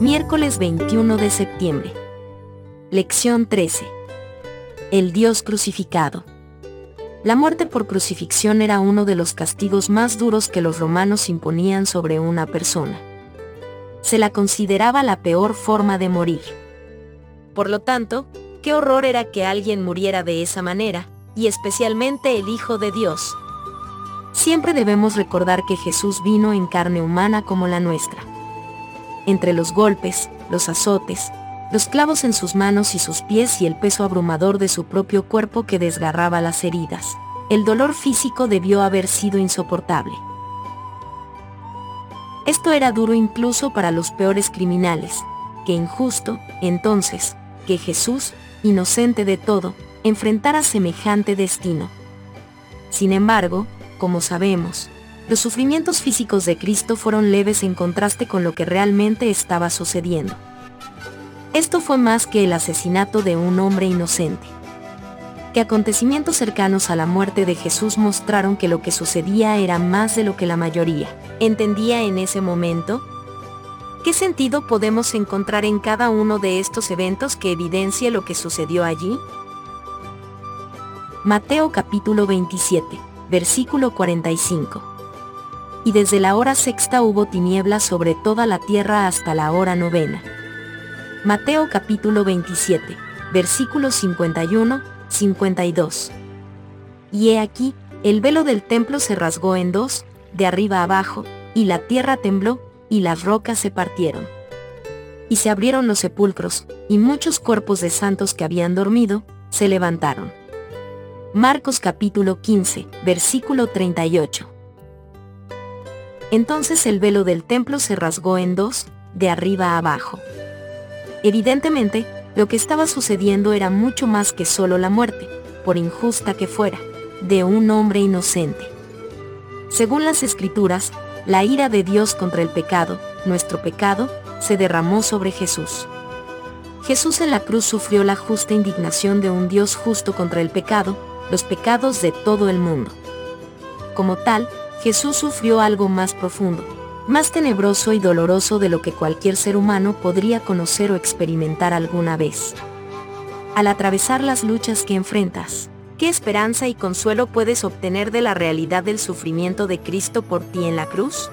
Miércoles 21 de septiembre. Lección 13. El Dios crucificado. La muerte por crucifixión era uno de los castigos más duros que los romanos imponían sobre una persona. Se la consideraba la peor forma de morir. Por lo tanto, qué horror era que alguien muriera de esa manera, y especialmente el Hijo de Dios. Siempre debemos recordar que Jesús vino en carne humana como la nuestra. Entre los golpes, los azotes, los clavos en sus manos y sus pies y el peso abrumador de su propio cuerpo que desgarraba las heridas. El dolor físico debió haber sido insoportable. Esto era duro incluso para los peores criminales, que injusto, entonces, que Jesús, inocente de todo, enfrentara semejante destino. Sin embargo, como sabemos, los sufrimientos físicos de Cristo fueron leves en contraste con lo que realmente estaba sucediendo. Esto fue más que el asesinato de un hombre inocente. Que acontecimientos cercanos a la muerte de Jesús mostraron que lo que sucedía era más de lo que la mayoría entendía en ese momento. ¿Qué sentido podemos encontrar en cada uno de estos eventos que evidencia lo que sucedió allí? Mateo capítulo 27, versículo 45. Y desde la hora sexta hubo tinieblas sobre toda la tierra hasta la hora novena. Mateo capítulo 27, versículos 51, 52. Y he aquí, el velo del templo se rasgó en dos, de arriba abajo, y la tierra tembló, y las rocas se partieron. Y se abrieron los sepulcros, y muchos cuerpos de santos que habían dormido, se levantaron. Marcos capítulo 15, versículo 38. Entonces el velo del templo se rasgó en dos, de arriba abajo. Evidentemente, lo que estaba sucediendo era mucho más que solo la muerte, por injusta que fuera, de un hombre inocente. Según las escrituras, la ira de Dios contra el pecado, nuestro pecado, se derramó sobre Jesús. Jesús en la cruz sufrió la justa indignación de un Dios justo contra el pecado, los pecados de todo el mundo. Como tal, Jesús sufrió algo más profundo, más tenebroso y doloroso de lo que cualquier ser humano podría conocer o experimentar alguna vez. Al atravesar las luchas que enfrentas, ¿qué esperanza y consuelo puedes obtener de la realidad del sufrimiento de Cristo por ti en la cruz?